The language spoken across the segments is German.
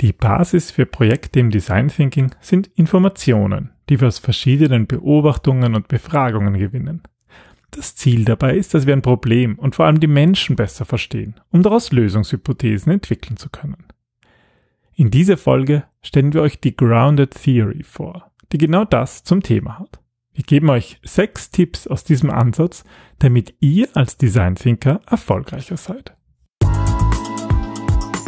Die Basis für Projekte im Design Thinking sind Informationen, die wir aus verschiedenen Beobachtungen und Befragungen gewinnen. Das Ziel dabei ist, dass wir ein Problem und vor allem die Menschen besser verstehen, um daraus Lösungshypothesen entwickeln zu können. In dieser Folge stellen wir euch die Grounded Theory vor, die genau das zum Thema hat. Wir geben euch sechs Tipps aus diesem Ansatz, damit ihr als Design Thinker erfolgreicher seid.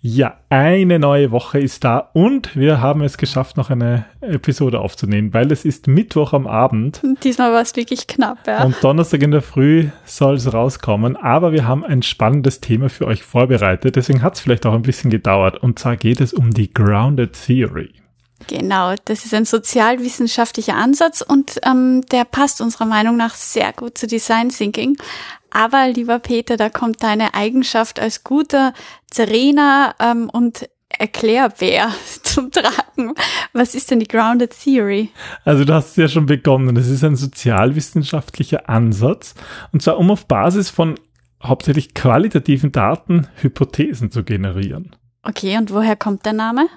Ja, eine neue Woche ist da und wir haben es geschafft, noch eine Episode aufzunehmen, weil es ist Mittwoch am Abend. Diesmal war es wirklich knapp, ja. Und Donnerstag in der Früh soll es rauskommen, aber wir haben ein spannendes Thema für euch vorbereitet, deswegen hat es vielleicht auch ein bisschen gedauert. Und zwar geht es um die Grounded Theory. Genau, das ist ein sozialwissenschaftlicher Ansatz und ähm, der passt unserer Meinung nach sehr gut zu Design Thinking. Aber lieber Peter, da kommt deine Eigenschaft als guter Zerrener ähm, und Erklärbär zum Tragen. Was ist denn die Grounded Theory? Also du hast es ja schon begonnen. Es ist ein sozialwissenschaftlicher Ansatz und zwar um auf Basis von hauptsächlich qualitativen Daten Hypothesen zu generieren. Okay, und woher kommt der Name?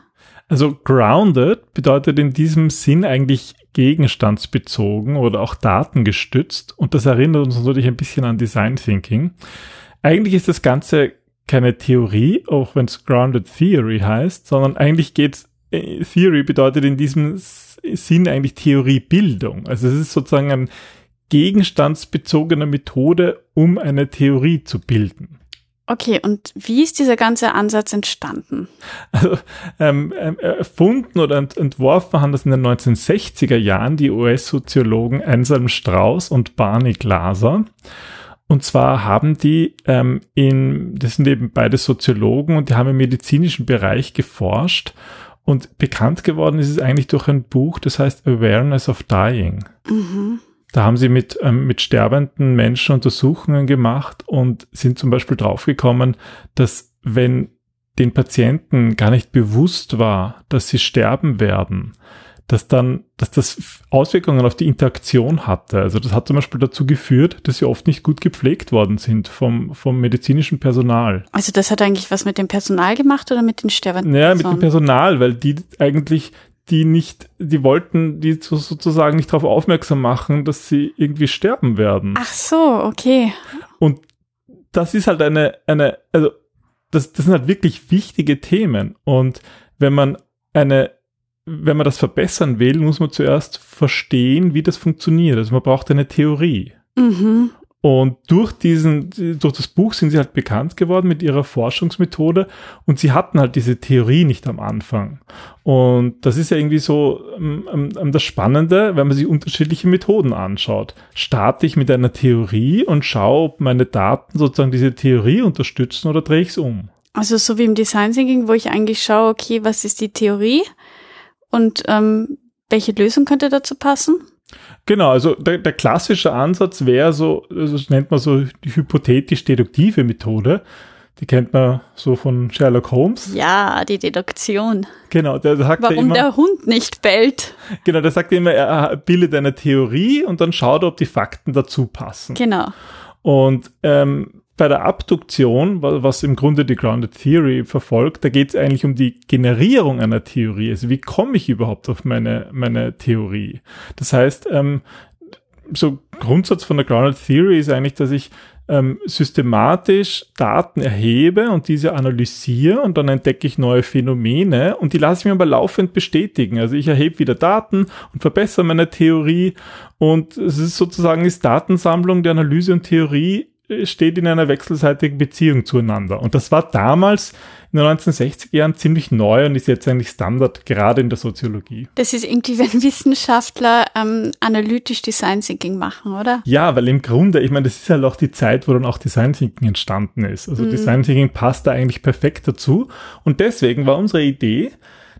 Also grounded bedeutet in diesem Sinn eigentlich gegenstandsbezogen oder auch datengestützt und das erinnert uns natürlich ein bisschen an Design Thinking. Eigentlich ist das Ganze keine Theorie, auch wenn es Grounded Theory heißt, sondern eigentlich geht äh, Theory bedeutet in diesem Sinn eigentlich Theoriebildung. Also es ist sozusagen eine gegenstandsbezogene Methode, um eine Theorie zu bilden. Okay, und wie ist dieser ganze Ansatz entstanden? Also ähm, ähm erfunden oder ent entworfen haben das in den 1960er Jahren die US-Soziologen Anselm Strauss und Barney Glaser. Und zwar haben die ähm, in, das sind eben beide Soziologen und die haben im medizinischen Bereich geforscht. Und bekannt geworden ist es eigentlich durch ein Buch, das heißt Awareness of Dying. Mhm. Da haben sie mit, ähm, mit sterbenden Menschen Untersuchungen gemacht und sind zum Beispiel draufgekommen, dass wenn den Patienten gar nicht bewusst war, dass sie sterben werden, dass dann, dass das Auswirkungen auf die Interaktion hatte. Also das hat zum Beispiel dazu geführt, dass sie oft nicht gut gepflegt worden sind vom, vom medizinischen Personal. Also das hat eigentlich was mit dem Personal gemacht oder mit den Sterbenden? Naja, mit dem Personal, weil die eigentlich die nicht, die wollten die sozusagen nicht darauf aufmerksam machen, dass sie irgendwie sterben werden. Ach so, okay. Und das ist halt eine, eine, also das, das sind halt wirklich wichtige Themen. Und wenn man eine, wenn man das verbessern will, muss man zuerst verstehen, wie das funktioniert. Also man braucht eine Theorie. Mhm. Und durch diesen, durch das Buch sind sie halt bekannt geworden mit ihrer Forschungsmethode und sie hatten halt diese Theorie nicht am Anfang. Und das ist ja irgendwie so ähm, ähm, das Spannende, wenn man sich unterschiedliche Methoden anschaut. Starte ich mit einer Theorie und schaue, ob meine Daten sozusagen diese Theorie unterstützen oder drehe ich es um. Also so wie im Design Thinking, wo ich eigentlich schaue, okay, was ist die Theorie und ähm, welche Lösung könnte dazu passen? Genau, also der, der klassische Ansatz wäre so, also das nennt man so die hypothetisch-deduktive Methode. Die kennt man so von Sherlock Holmes. Ja, die Deduktion. Genau, der sagt Warum immer, der Hund nicht bellt. Genau, der sagt immer, er bildet eine Theorie und dann schaut er, ob die Fakten dazu passen. Genau. Und ähm, bei der Abduktion, was im Grunde die Grounded Theory verfolgt, da geht es eigentlich um die Generierung einer Theorie. Also wie komme ich überhaupt auf meine, meine Theorie? Das heißt, ähm, so Grundsatz von der Grounded Theory ist eigentlich, dass ich ähm, systematisch Daten erhebe und diese analysiere und dann entdecke ich neue Phänomene und die lasse ich mir aber laufend bestätigen. Also ich erhebe wieder Daten und verbessere meine Theorie und es ist sozusagen ist Datensammlung, die Analyse und Theorie steht in einer wechselseitigen Beziehung zueinander. Und das war damals in den 1960er Jahren ziemlich neu und ist jetzt eigentlich Standard, gerade in der Soziologie. Das ist irgendwie, wenn Wissenschaftler ähm, analytisch Design Thinking machen, oder? Ja, weil im Grunde, ich meine, das ist halt auch die Zeit, wo dann auch Design Thinking entstanden ist. Also mhm. Design Thinking passt da eigentlich perfekt dazu. Und deswegen war unsere Idee,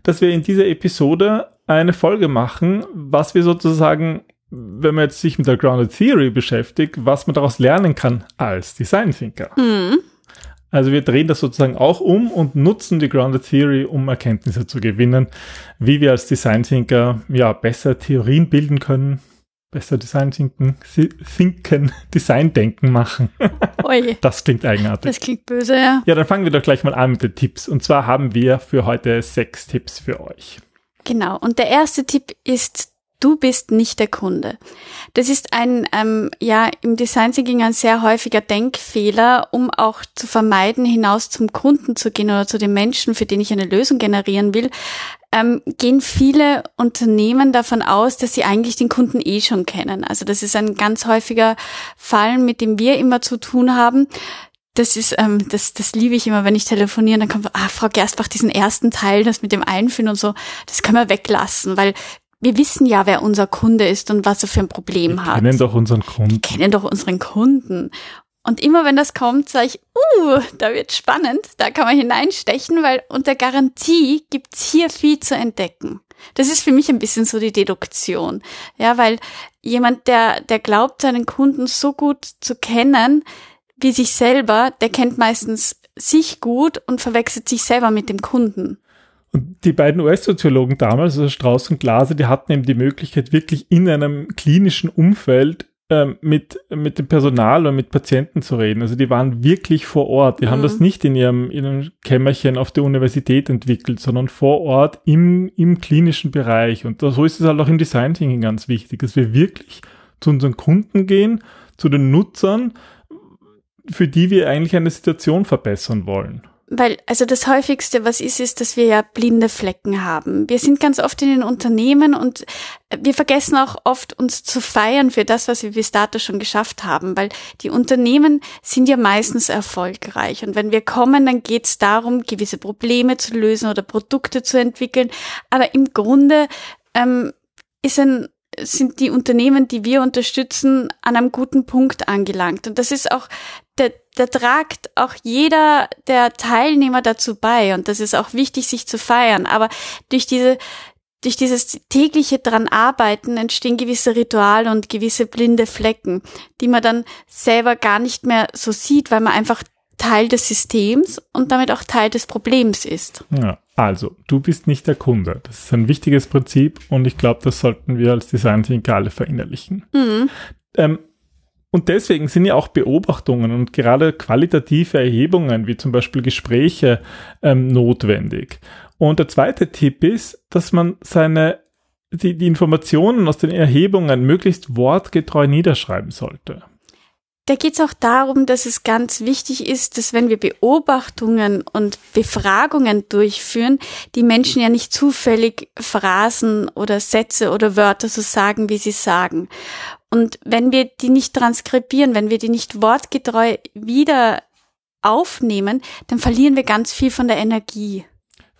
dass wir in dieser Episode eine Folge machen, was wir sozusagen, wenn man jetzt sich mit der Grounded Theory beschäftigt, was man daraus lernen kann als Design Thinker. Mhm. Also wir drehen das sozusagen auch um und nutzen die Grounded Theory, um Erkenntnisse zu gewinnen, wie wir als Design Thinker ja besser Theorien bilden können, besser Design Thinken, Thinken, Design Denken machen. Oje. Das klingt eigenartig. Das klingt böse, ja. Ja, dann fangen wir doch gleich mal an mit den Tipps. Und zwar haben wir für heute sechs Tipps für euch. Genau. Und der erste Tipp ist Du bist nicht der Kunde. Das ist ein, ähm, ja, im Design Thinking ein sehr häufiger Denkfehler, um auch zu vermeiden, hinaus zum Kunden zu gehen oder zu den Menschen, für den ich eine Lösung generieren will, ähm, gehen viele Unternehmen davon aus, dass sie eigentlich den Kunden eh schon kennen. Also das ist ein ganz häufiger Fall, mit dem wir immer zu tun haben das ist, ähm, das, das liebe ich immer, wenn ich telefoniere, dann kommt, ah, Frau Gerstbach, diesen ersten Teil, das mit dem Einführen und so, das können wir weglassen, weil wir wissen ja, wer unser Kunde ist und was er für ein Problem wir hat. Wir kennen doch unseren Kunden. Wir kennen doch unseren Kunden. Und immer wenn das kommt, sage ich, uh, da wird spannend, da kann man hineinstechen, weil unter Garantie gibt's hier viel zu entdecken. Das ist für mich ein bisschen so die Deduktion. Ja, weil jemand, der, der glaubt, seinen Kunden so gut zu kennen, wie sich selber, der kennt meistens sich gut und verwechselt sich selber mit dem Kunden. Und die beiden US-Soziologen damals, also Strauß und Glaser, die hatten eben die Möglichkeit, wirklich in einem klinischen Umfeld ähm, mit, mit dem Personal und mit Patienten zu reden. Also die waren wirklich vor Ort. Die mhm. haben das nicht in ihrem, in einem Kämmerchen auf der Universität entwickelt, sondern vor Ort im, im klinischen Bereich. Und so ist es halt auch im Design Thinking ganz wichtig, dass wir wirklich zu unseren Kunden gehen, zu den Nutzern, für die wir eigentlich eine Situation verbessern wollen. Weil, also das häufigste, was ist, ist, dass wir ja blinde Flecken haben. Wir sind ganz oft in den Unternehmen und wir vergessen auch oft, uns zu feiern für das, was wir bis dato schon geschafft haben, weil die Unternehmen sind ja meistens erfolgreich. Und wenn wir kommen, dann geht es darum, gewisse Probleme zu lösen oder Produkte zu entwickeln. Aber im Grunde ähm, ist ein sind die Unternehmen, die wir unterstützen, an einem guten Punkt angelangt. Und das ist auch, der, der tragt auch jeder der Teilnehmer dazu bei. Und das ist auch wichtig, sich zu feiern. Aber durch diese, durch dieses tägliche dran arbeiten entstehen gewisse Rituale und gewisse blinde Flecken, die man dann selber gar nicht mehr so sieht, weil man einfach Teil des Systems und damit auch Teil des Problems ist. Ja, also, du bist nicht der Kunde. Das ist ein wichtiges Prinzip und ich glaube, das sollten wir als Design Thinker alle verinnerlichen. Mhm. Ähm, und deswegen sind ja auch Beobachtungen und gerade qualitative Erhebungen, wie zum Beispiel Gespräche, ähm, notwendig. Und der zweite Tipp ist, dass man seine die, die Informationen aus den Erhebungen möglichst wortgetreu niederschreiben sollte. Da geht es auch darum, dass es ganz wichtig ist, dass wenn wir Beobachtungen und Befragungen durchführen, die Menschen ja nicht zufällig Phrasen oder Sätze oder Wörter so sagen, wie sie sagen. Und wenn wir die nicht transkribieren, wenn wir die nicht wortgetreu wieder aufnehmen, dann verlieren wir ganz viel von der Energie.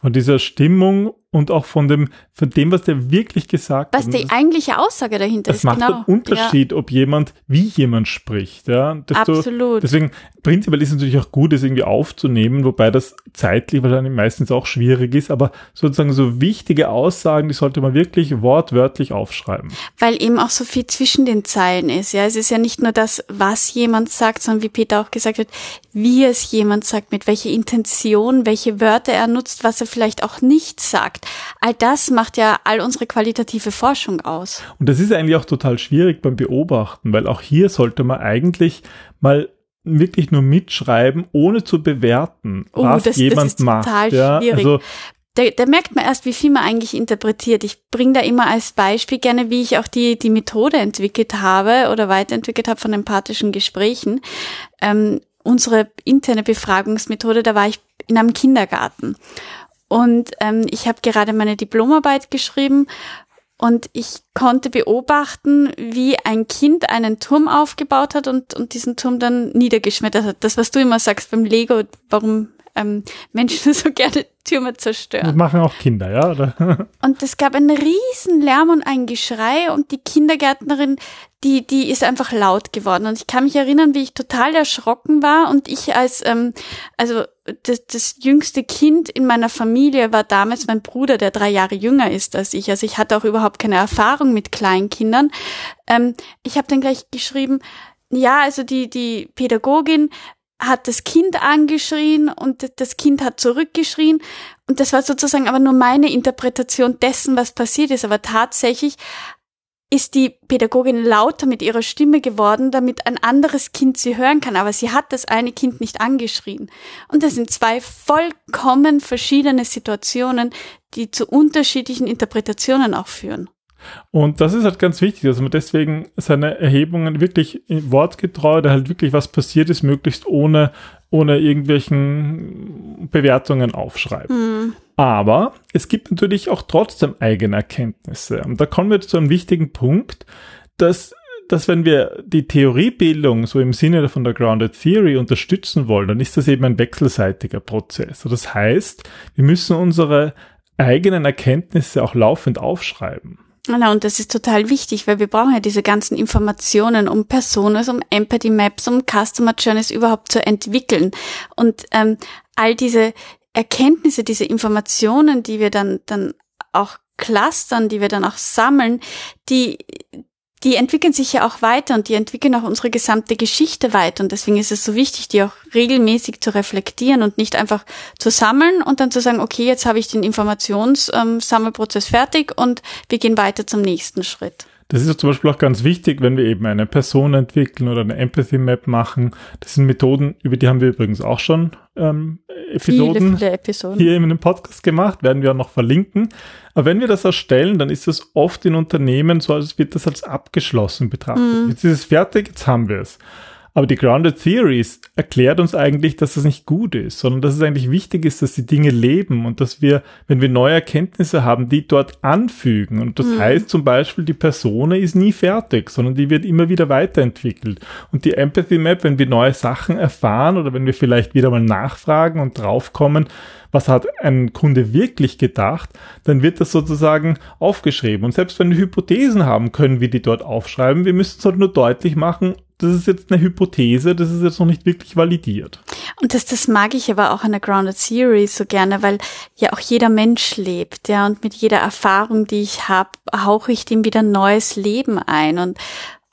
Von dieser Stimmung und auch von dem, von dem, was der wirklich gesagt was hat. Was die eigentliche Aussage dahinter das ist. Das macht genau. einen Unterschied, ja. ob jemand, wie jemand spricht. Ja, Absolut. deswegen, prinzipiell ist es natürlich auch gut, das irgendwie aufzunehmen, wobei das zeitlich wahrscheinlich meistens auch schwierig ist, aber sozusagen so wichtige Aussagen, die sollte man wirklich wortwörtlich aufschreiben. Weil eben auch so viel zwischen den Zeilen ist. Ja, es ist ja nicht nur das, was jemand sagt, sondern wie Peter auch gesagt hat, wie es jemand sagt, mit welcher Intention, welche Wörter er nutzt, was er vielleicht auch nicht sagt sagt. All das macht ja all unsere qualitative Forschung aus. Und das ist eigentlich auch total schwierig beim Beobachten, weil auch hier sollte man eigentlich mal wirklich nur mitschreiben, ohne zu bewerten, oh, was das, jemand das ist macht. Total ja, schwierig. Also, da, da merkt man erst, wie viel man eigentlich interpretiert. Ich bringe da immer als Beispiel gerne, wie ich auch die, die Methode entwickelt habe oder weiterentwickelt habe von empathischen Gesprächen. Ähm, unsere interne Befragungsmethode, da war ich in einem Kindergarten. Und ähm, ich habe gerade meine Diplomarbeit geschrieben und ich konnte beobachten, wie ein Kind einen Turm aufgebaut hat und, und diesen Turm dann niedergeschmettert hat. Das, was du immer sagst beim Lego, warum ähm, Menschen so gerne Türme zerstören. Das machen auch Kinder, ja? Oder? und es gab einen riesen Lärm und ein Geschrei und die Kindergärtnerin, die, die ist einfach laut geworden. Und ich kann mich erinnern, wie ich total erschrocken war und ich als, ähm, also das, das jüngste Kind in meiner Familie war damals mein Bruder, der drei Jahre jünger ist als ich. Also ich hatte auch überhaupt keine Erfahrung mit Kleinkindern. Ähm, ich habe dann gleich geschrieben, ja, also die, die Pädagogin hat das Kind angeschrien und das Kind hat zurückgeschrien. Und das war sozusagen aber nur meine Interpretation dessen, was passiert ist. Aber tatsächlich ist die Pädagogin lauter mit ihrer Stimme geworden, damit ein anderes Kind sie hören kann. Aber sie hat das eine Kind nicht angeschrien. Und das sind zwei vollkommen verschiedene Situationen, die zu unterschiedlichen Interpretationen auch führen. Und das ist halt ganz wichtig, dass man deswegen seine Erhebungen wirklich wortgetreu, da halt wirklich was passiert ist, möglichst ohne, ohne irgendwelchen Bewertungen aufschreiben. Mhm. Aber es gibt natürlich auch trotzdem eigene Erkenntnisse. Und da kommen wir zu einem wichtigen Punkt, dass dass wenn wir die Theoriebildung so im Sinne von der Grounded Theory unterstützen wollen, dann ist das eben ein wechselseitiger Prozess. Das heißt, wir müssen unsere eigenen Erkenntnisse auch laufend aufschreiben. Genau, und das ist total wichtig, weil wir brauchen ja diese ganzen Informationen, um Personas, um Empathy Maps, um Customer Journeys überhaupt zu entwickeln. Und ähm, all diese Erkenntnisse, diese Informationen, die wir dann, dann auch clustern, die wir dann auch sammeln, die, die entwickeln sich ja auch weiter und die entwickeln auch unsere gesamte Geschichte weiter. Und deswegen ist es so wichtig, die auch regelmäßig zu reflektieren und nicht einfach zu sammeln und dann zu sagen, okay, jetzt habe ich den Informationssammelprozess ähm, fertig und wir gehen weiter zum nächsten Schritt. Das ist zum Beispiel auch ganz wichtig, wenn wir eben eine Person entwickeln oder eine Empathy Map machen. Das sind Methoden, über die haben wir übrigens auch schon ähm, Episoden, viele, viele hier in einem Podcast gemacht, werden wir auch noch verlinken. Aber wenn wir das erstellen, dann ist das oft in Unternehmen so, als wird das als abgeschlossen betrachtet. Mhm. Jetzt ist es fertig, jetzt haben wir es. Aber die Grounded Theories erklärt uns eigentlich, dass das nicht gut ist, sondern dass es eigentlich wichtig ist, dass die Dinge leben und dass wir, wenn wir neue Erkenntnisse haben, die dort anfügen. Und das mhm. heißt zum Beispiel, die Persona ist nie fertig, sondern die wird immer wieder weiterentwickelt. Und die Empathy Map, wenn wir neue Sachen erfahren oder wenn wir vielleicht wieder mal nachfragen und draufkommen, was hat ein Kunde wirklich gedacht, dann wird das sozusagen aufgeschrieben. Und selbst wenn wir Hypothesen haben, können wir die dort aufschreiben. Wir müssen es halt nur deutlich machen, das ist jetzt eine Hypothese, das ist jetzt noch nicht wirklich validiert. Und das, das mag ich aber auch an der Grounded Theory so gerne, weil ja auch jeder Mensch lebt, ja, und mit jeder Erfahrung, die ich habe, hauche ich dem wieder neues Leben ein und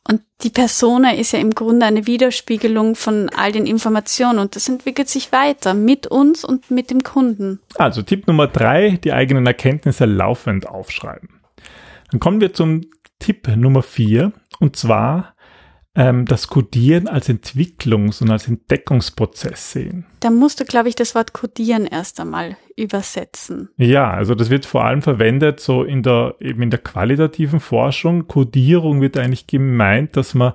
und die Persona ist ja im Grunde eine Widerspiegelung von all den Informationen und das entwickelt sich weiter mit uns und mit dem Kunden. Also Tipp Nummer drei, die eigenen Erkenntnisse laufend aufschreiben. Dann kommen wir zum Tipp Nummer vier und zwar ähm, das Codieren als Entwicklungs- und als Entdeckungsprozess sehen. Da musst du, glaube ich, das Wort Codieren erst einmal übersetzen. Ja, also das wird vor allem verwendet so in der, eben in der qualitativen Forschung. Codierung wird eigentlich gemeint, dass man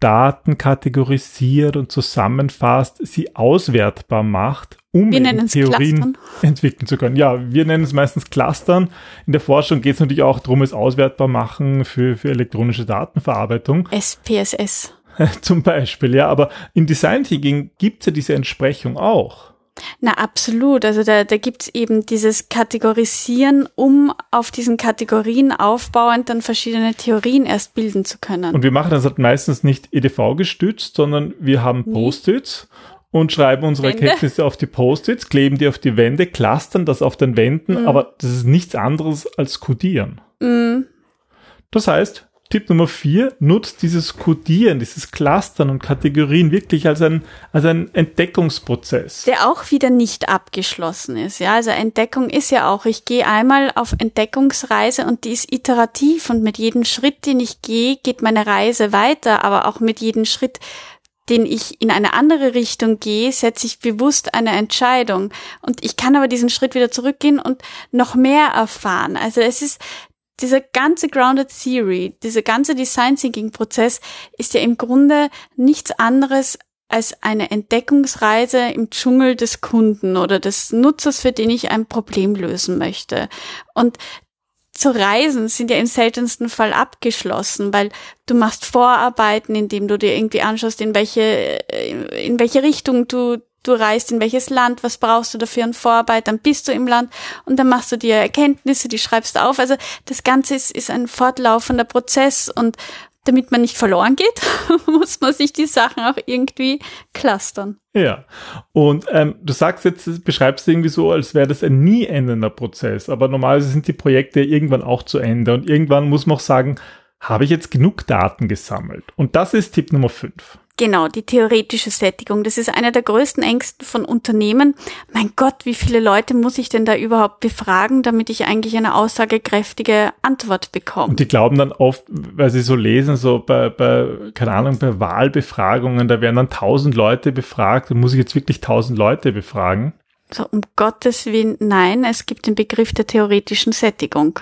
Daten kategorisiert und zusammenfasst, sie auswertbar macht, um Theorien Clustern. entwickeln zu können. Ja, wir nennen es meistens Clustern. In der Forschung geht es natürlich auch darum, es auswertbar machen für, für elektronische Datenverarbeitung. SPSS. Zum Beispiel, ja, aber im Design Thinking gibt es ja diese Entsprechung auch. Na, absolut. Also da, da gibt's eben dieses Kategorisieren, um auf diesen Kategorien aufbauend dann verschiedene Theorien erst bilden zu können. Und wir machen das halt meistens nicht EDV gestützt, sondern wir haben Post-its und schreiben unsere Wände. Erkenntnisse auf die Post-its, kleben die auf die Wände, clustern das auf den Wänden, mhm. aber das ist nichts anderes als Codieren. Mhm. Das heißt, Tipp Nummer vier, nutzt dieses Codieren, dieses Clustern und Kategorien wirklich als ein, als ein Entdeckungsprozess. Der auch wieder nicht abgeschlossen ist. Ja, also Entdeckung ist ja auch, ich gehe einmal auf Entdeckungsreise und die ist iterativ und mit jedem Schritt, den ich gehe, geht meine Reise weiter, aber auch mit jedem Schritt, den ich in eine andere Richtung gehe, setze ich bewusst eine Entscheidung. Und ich kann aber diesen Schritt wieder zurückgehen und noch mehr erfahren. Also es ist dieser ganze Grounded Theory, dieser ganze Design Thinking Prozess ist ja im Grunde nichts anderes als eine Entdeckungsreise im Dschungel des Kunden oder des Nutzers, für den ich ein Problem lösen möchte. Und zu reisen sind ja im seltensten Fall abgeschlossen, weil du machst Vorarbeiten, indem du dir irgendwie anschaust, in welche, in welche Richtung du du reist in welches Land, was brauchst du dafür an Vorarbeit, dann bist du im Land und dann machst du dir Erkenntnisse, die schreibst du auf. Also das Ganze ist, ist ein fortlaufender Prozess und damit man nicht verloren geht, muss man sich die Sachen auch irgendwie clustern. Ja, und ähm, du sagst jetzt, beschreibst irgendwie so, als wäre das ein nie endender Prozess, aber normalerweise sind die Projekte irgendwann auch zu Ende und irgendwann muss man auch sagen, habe ich jetzt genug Daten gesammelt? Und das ist Tipp Nummer 5. Genau, die theoretische Sättigung. Das ist einer der größten Ängsten von Unternehmen. Mein Gott, wie viele Leute muss ich denn da überhaupt befragen, damit ich eigentlich eine aussagekräftige Antwort bekomme? Und die glauben dann oft, weil sie so lesen, so bei, bei keine Ahnung, bei Wahlbefragungen, da werden dann tausend Leute befragt. Muss ich jetzt wirklich tausend Leute befragen? So, um Gottes Willen, nein, es gibt den Begriff der theoretischen Sättigung.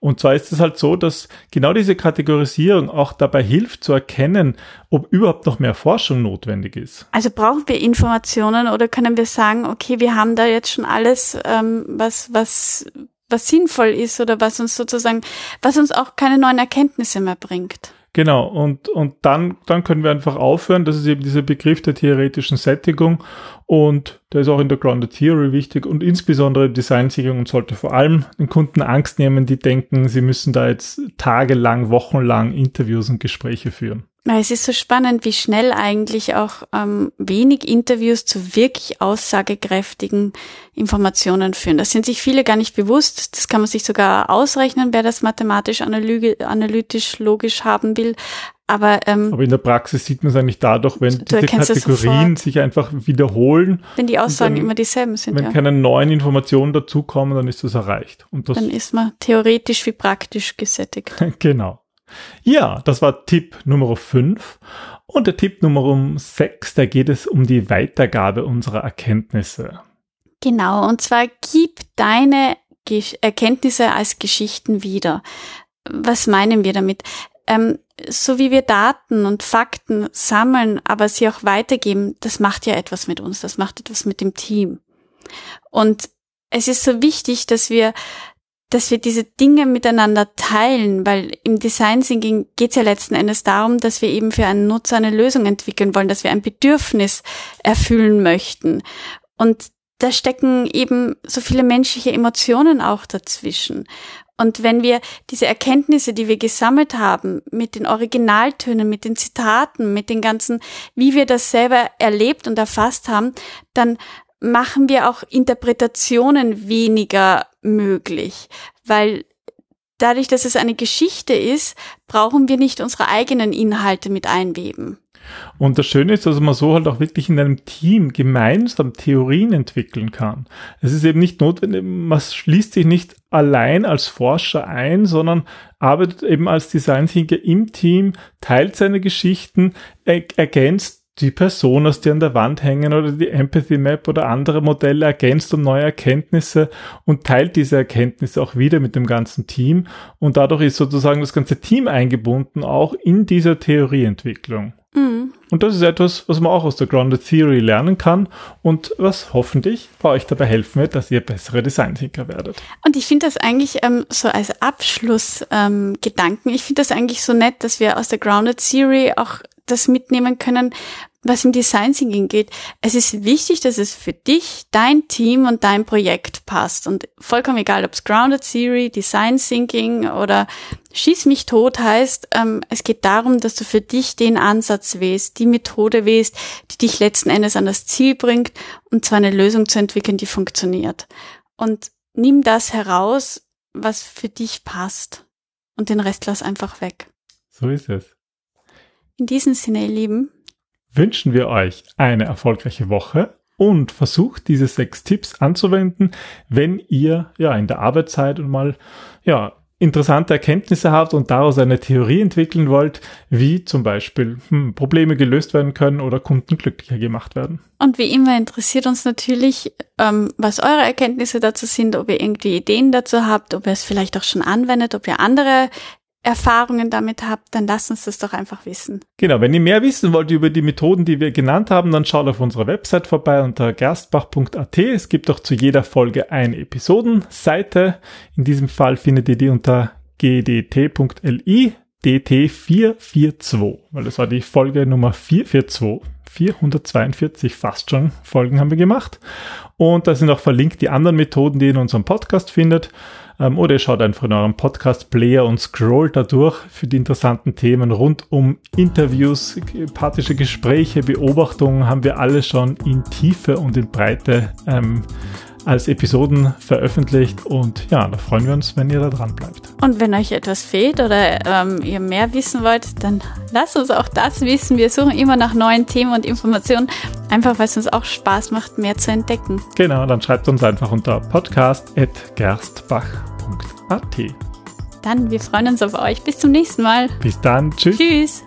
Und zwar ist es halt so, dass genau diese Kategorisierung auch dabei hilft zu erkennen, ob überhaupt noch mehr Forschung notwendig ist. Also brauchen wir Informationen oder können wir sagen, okay, wir haben da jetzt schon alles, ähm, was, was, was sinnvoll ist oder was uns sozusagen, was uns auch keine neuen Erkenntnisse mehr bringt. Genau, und, und dann, dann können wir einfach aufhören. Das ist eben dieser Begriff der theoretischen Sättigung und der ist auch in der Grounded Theory wichtig und insbesondere Designsicherung sollte vor allem den Kunden Angst nehmen, die denken, sie müssen da jetzt tagelang, wochenlang Interviews und Gespräche führen. Es ist so spannend, wie schnell eigentlich auch ähm, wenig Interviews zu wirklich aussagekräftigen Informationen führen. Das sind sich viele gar nicht bewusst. Das kann man sich sogar ausrechnen, wer das mathematisch, analytisch, logisch haben will. Aber, ähm, Aber in der Praxis sieht man es eigentlich dadurch, wenn diese Kategorien sich einfach wiederholen. Wenn die Aussagen dann, immer dieselben sind. Wenn ja. keine neuen Informationen dazukommen, dann ist das erreicht. Und das dann ist man theoretisch wie praktisch gesättigt. genau. Ja, das war Tipp Nummer 5. Und der Tipp Nummer 6, da geht es um die Weitergabe unserer Erkenntnisse. Genau, und zwar gib deine Erkenntnisse als Geschichten wieder. Was meinen wir damit? Ähm, so wie wir Daten und Fakten sammeln, aber sie auch weitergeben, das macht ja etwas mit uns, das macht etwas mit dem Team. Und es ist so wichtig, dass wir dass wir diese Dinge miteinander teilen, weil im Design Thinking geht es ja letzten Endes darum, dass wir eben für einen Nutzer eine Lösung entwickeln wollen, dass wir ein Bedürfnis erfüllen möchten. Und da stecken eben so viele menschliche Emotionen auch dazwischen. Und wenn wir diese Erkenntnisse, die wir gesammelt haben, mit den Originaltönen, mit den Zitaten, mit den ganzen, wie wir das selber erlebt und erfasst haben, dann machen wir auch Interpretationen weniger möglich, weil dadurch, dass es eine Geschichte ist, brauchen wir nicht unsere eigenen Inhalte mit einweben. Und das Schöne ist, dass man so halt auch wirklich in einem Team gemeinsam Theorien entwickeln kann. Es ist eben nicht notwendig, man schließt sich nicht allein als Forscher ein, sondern arbeitet eben als Design Thinker im Team, teilt seine Geschichten, ergänzt die Personas, die an der Wand hängen oder die Empathy Map oder andere Modelle ergänzt um neue Erkenntnisse und teilt diese Erkenntnisse auch wieder mit dem ganzen Team und dadurch ist sozusagen das ganze Team eingebunden auch in dieser Theorieentwicklung. Mhm. Und das ist etwas, was man auch aus der Grounded Theory lernen kann und was hoffentlich bei euch dabei helfen wird, dass ihr bessere Design-Thinker werdet. Und ich finde das eigentlich ähm, so als Abschlussgedanken, ähm, ich finde das eigentlich so nett, dass wir aus der Grounded Theory auch das mitnehmen können, was im Design Thinking geht. Es ist wichtig, dass es für dich, dein Team und dein Projekt passt. Und vollkommen egal, ob es Grounded Theory, Design Thinking oder Schieß mich tot heißt, ähm, es geht darum, dass du für dich den Ansatz wählst, die Methode wählst, die dich letzten Endes an das Ziel bringt, und zwar eine Lösung zu entwickeln, die funktioniert. Und nimm das heraus, was für dich passt. Und den Rest lass einfach weg. So ist es. In diesem Sinne, ihr Lieben, wünschen wir euch eine erfolgreiche Woche und versucht diese sechs Tipps anzuwenden, wenn ihr ja in der Arbeit seid und mal ja interessante Erkenntnisse habt und daraus eine Theorie entwickeln wollt, wie zum Beispiel hm, Probleme gelöst werden können oder Kunden glücklicher gemacht werden. Und wie immer interessiert uns natürlich, ähm, was eure Erkenntnisse dazu sind, ob ihr irgendwie Ideen dazu habt, ob ihr es vielleicht auch schon anwendet, ob ihr andere Erfahrungen damit habt, dann lasst uns das doch einfach wissen. Genau, wenn ihr mehr wissen wollt über die Methoden, die wir genannt haben, dann schaut auf unserer Website vorbei unter gerstbach.at. Es gibt auch zu jeder Folge eine Episodenseite. In diesem Fall findet ihr die unter gdt.li dt442, weil das war die Folge Nummer 442. 442 fast schon Folgen haben wir gemacht. Und da sind auch verlinkt die anderen Methoden, die ihr in unserem Podcast findet. Ähm, oder ihr schaut einfach in eurem Podcast-Player und scrollt da durch für die interessanten Themen rund um Interviews, empathische Gespräche, Beobachtungen haben wir alle schon in Tiefe und in Breite ähm, als Episoden veröffentlicht und ja, da freuen wir uns, wenn ihr da dran bleibt. Und wenn euch etwas fehlt oder ähm, ihr mehr wissen wollt, dann lasst uns auch das wissen. Wir suchen immer nach neuen Themen und Informationen, einfach weil es uns auch Spaß macht, mehr zu entdecken. Genau, dann schreibt uns einfach unter podcast.gerstbach.at. Dann, wir freuen uns auf euch. Bis zum nächsten Mal. Bis dann. Tschüss. Tschüss.